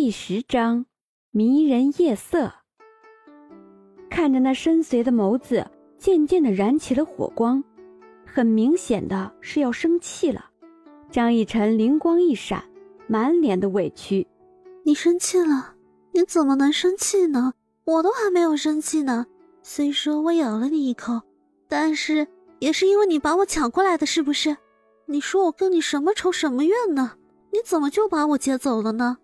第十章，迷人夜色。看着那深邃的眸子，渐渐的燃起了火光，很明显的是要生气了。张逸晨灵光一闪，满脸的委屈：“你生气了？你怎么能生气呢？我都还没有生气呢。虽说我咬了你一口，但是也是因为你把我抢过来的，是不是？你说我跟你什么仇什么怨呢？你怎么就把我接走了呢？”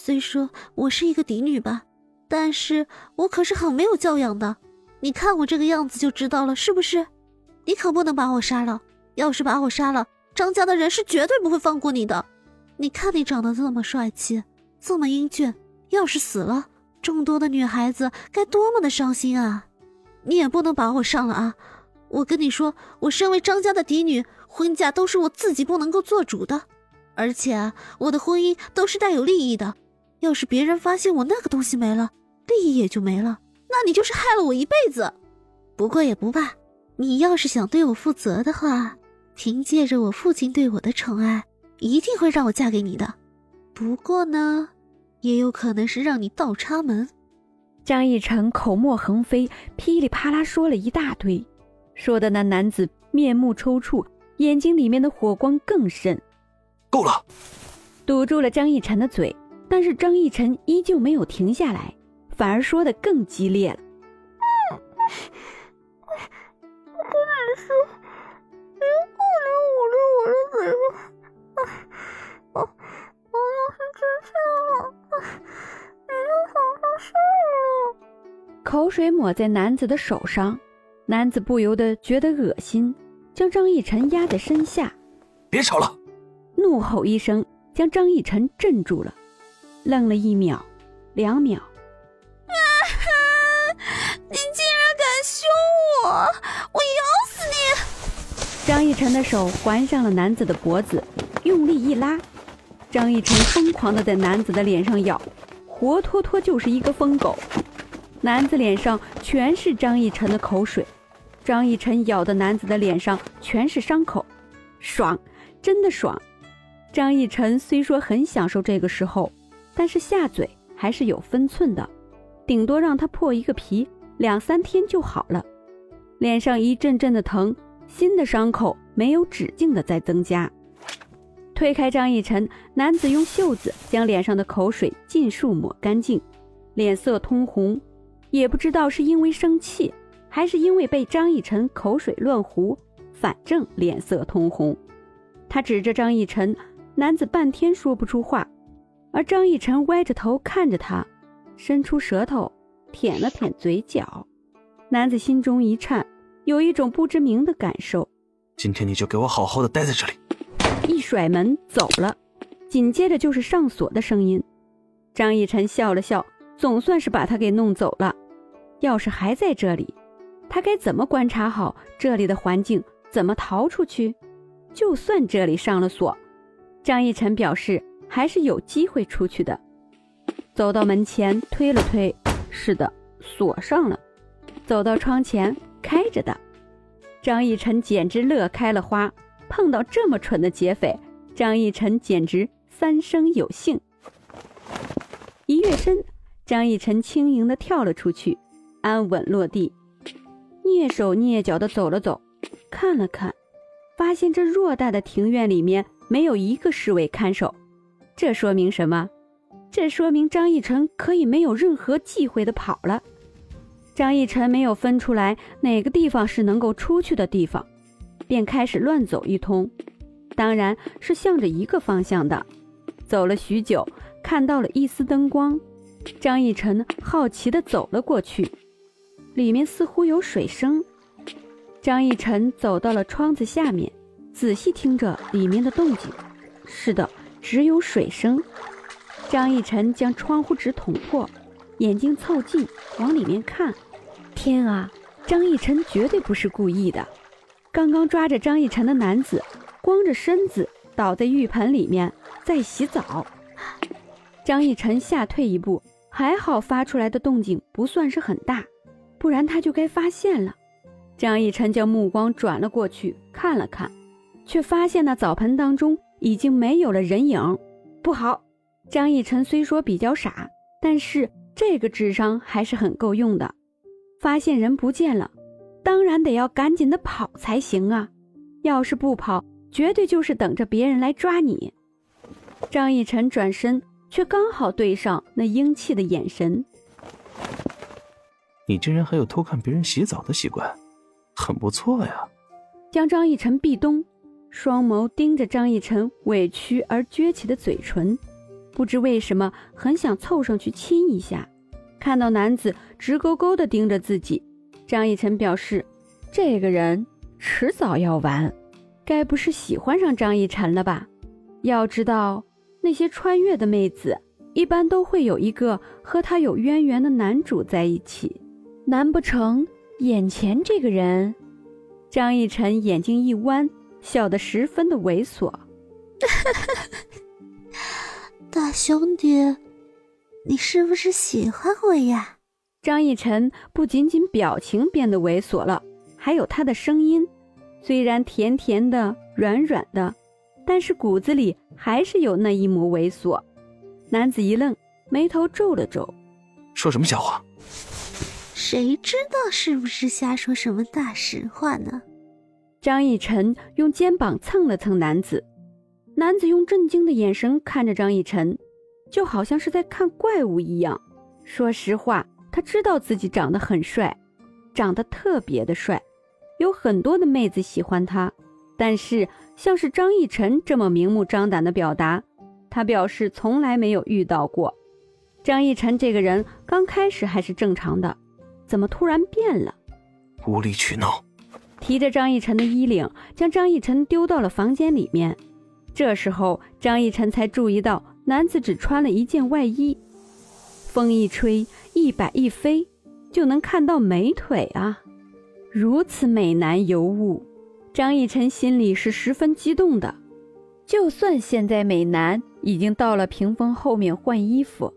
虽说我是一个嫡女吧，但是我可是很没有教养的。你看我这个样子就知道了，是不是？你可不能把我杀了。要是把我杀了，张家的人是绝对不会放过你的。你看你长得这么帅气，这么英俊，要是死了，众多的女孩子该多么的伤心啊！你也不能把我上了啊！我跟你说，我身为张家的嫡女，婚嫁都是我自己不能够做主的，而且啊，我的婚姻都是带有利益的。要是别人发现我那个东西没了，利益也就没了，那你就是害了我一辈子。不过也不怕，你要是想对我负责的话，凭借着我父亲对我的宠爱，一定会让我嫁给你的。不过呢，也有可能是让你倒插门。张逸晨口沫横飞，噼里啪啦说了一大堆，说的那男子面目抽搐，眼睛里面的火光更甚。够了，堵住了张逸晨的嘴。但是张逸晨依旧没有停下来，反而说的更激烈了。我捂着我的嘴巴。我我要了，好好睡了。口水抹在男子的手上，男子不由得觉得恶心，将张逸晨压在身下。别吵了！怒吼一声，将张逸晨镇住了。愣了一秒，两秒。啊哈！你竟然敢凶我！我咬死你！张逸晨的手环上了男子的脖子，用力一拉，张逸晨疯狂的在男子的脸上咬，活脱脱就是一个疯狗。男子脸上全是张逸晨的口水，张逸晨咬的男子的脸上全是伤口，爽，真的爽。张逸晨虽说很享受这个时候。但是下嘴还是有分寸的，顶多让他破一个皮，两三天就好了。脸上一阵阵的疼，新的伤口没有止境的在增加。推开张逸晨，男子用袖子将脸上的口水尽数抹干净，脸色通红，也不知道是因为生气，还是因为被张逸晨口水乱糊，反正脸色通红。他指着张逸晨，男子半天说不出话。而张逸晨歪着头看着他，伸出舌头舔了舔嘴角，男子心中一颤，有一种不知名的感受。今天你就给我好好的待在这里！一甩门走了，紧接着就是上锁的声音。张逸晨笑了笑，总算是把他给弄走了。钥匙还在这里，他该怎么观察好这里的环境？怎么逃出去？就算这里上了锁，张逸晨表示。还是有机会出去的。走到门前，推了推，是的，锁上了。走到窗前，开着的。张逸晨简直乐开了花，碰到这么蠢的劫匪，张逸晨简直三生有幸。一跃身，张逸晨轻盈的跳了出去，安稳落地，蹑手蹑脚的走了走，看了看，发现这偌大的庭院里面没有一个侍卫看守。这说明什么？这说明张逸晨可以没有任何忌讳的跑了。张逸晨没有分出来哪个地方是能够出去的地方，便开始乱走一通，当然是向着一个方向的。走了许久，看到了一丝灯光，张逸晨好奇地走了过去，里面似乎有水声。张逸晨走到了窗子下面，仔细听着里面的动静。是的。只有水声。张逸晨将窗户纸捅破，眼睛凑近往里面看。天啊！张逸晨绝对不是故意的。刚刚抓着张逸晨的男子，光着身子倒在浴盆里面，在洗澡。张逸晨吓退一步，还好发出来的动静不算是很大，不然他就该发现了。张逸晨将目光转了过去，看了看，却发现那澡盆当中。已经没有了人影，不好！张逸晨虽说比较傻，但是这个智商还是很够用的。发现人不见了，当然得要赶紧的跑才行啊！要是不跑，绝对就是等着别人来抓你。张逸晨转身，却刚好对上那英气的眼神。你竟然还有偷看别人洗澡的习惯，很不错呀！将张逸晨壁咚，双眸盯着张逸晨委屈而撅起的嘴唇，不知为什么很想凑上去亲一下。看到男子直勾勾地盯着自己，张逸晨表示，这个人迟早要完，该不是喜欢上张逸晨了吧？要知道，那些穿越的妹子一般都会有一个和他有渊源的男主在一起，难不成眼前这个人？张逸晨眼睛一弯，笑得十分的猥琐。大兄弟，你是不是喜欢我呀？张逸晨不仅仅表情变得猥琐了，还有他的声音，虽然甜甜的、软软的。但是骨子里还是有那一抹猥琐。男子一愣，眉头皱了皱，说什么瞎话？谁知道是不是瞎说什么大实话呢？张逸晨用肩膀蹭了蹭男子，男子用震惊的眼神看着张逸晨，就好像是在看怪物一样。说实话，他知道自己长得很帅，长得特别的帅，有很多的妹子喜欢他，但是。像是张逸晨这么明目张胆的表达，他表示从来没有遇到过。张逸晨这个人刚开始还是正常的，怎么突然变了？无理取闹！提着张逸晨的衣领，将张逸晨丢到了房间里面。这时候，张逸晨才注意到男子只穿了一件外衣，风一吹，一摆一飞，就能看到美腿啊！如此美男尤物。张逸晨心里是十分激动的，就算现在美男已经到了屏风后面换衣服，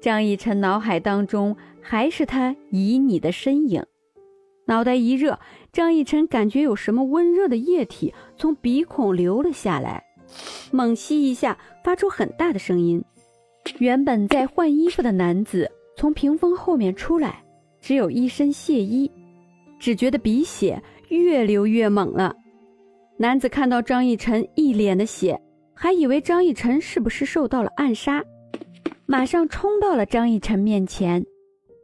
张逸晨脑海当中还是他旖旎的身影。脑袋一热，张逸晨感觉有什么温热的液体从鼻孔流了下来，猛吸一下，发出很大的声音。原本在换衣服的男子从屏风后面出来，只有一身亵衣，只觉得鼻血。越流越猛了，男子看到张逸晨一脸的血，还以为张逸晨是不是受到了暗杀，马上冲到了张逸晨面前。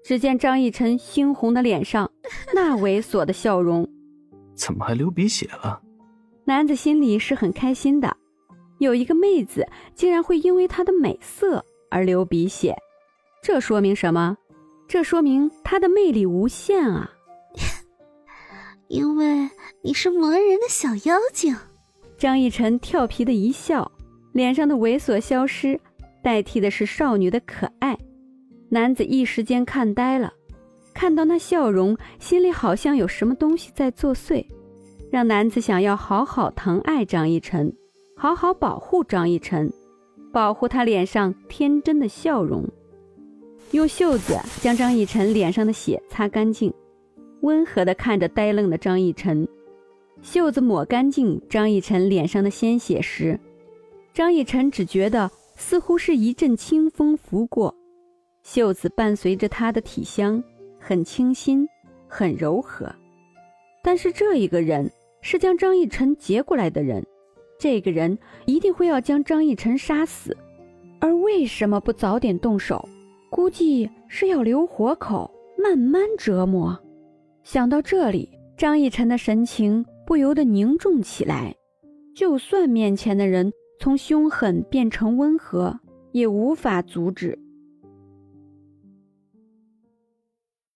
只见张逸晨猩红的脸上那猥琐的笑容，怎么还流鼻血了？男子心里是很开心的，有一个妹子竟然会因为她的美色而流鼻血，这说明什么？这说明她的魅力无限啊！因为你是魔人的小妖精，张逸晨调皮的一笑，脸上的猥琐消失，代替的是少女的可爱。男子一时间看呆了，看到那笑容，心里好像有什么东西在作祟，让男子想要好好疼爱张逸晨，好好保护张逸晨，保护他脸上天真的笑容，用袖子将张逸晨脸上的血擦干净。温和地看着呆愣的张逸晨，袖子抹干净张逸晨脸上的鲜血时，张逸晨只觉得似乎是一阵清风拂过，袖子伴随着他的体香，很清新，很柔和。但是这一个人是将张逸晨劫过来的人，这个人一定会要将张逸晨杀死，而为什么不早点动手？估计是要留活口，慢慢折磨。想到这里，张逸晨的神情不由得凝重起来。就算面前的人从凶狠变成温和，也无法阻止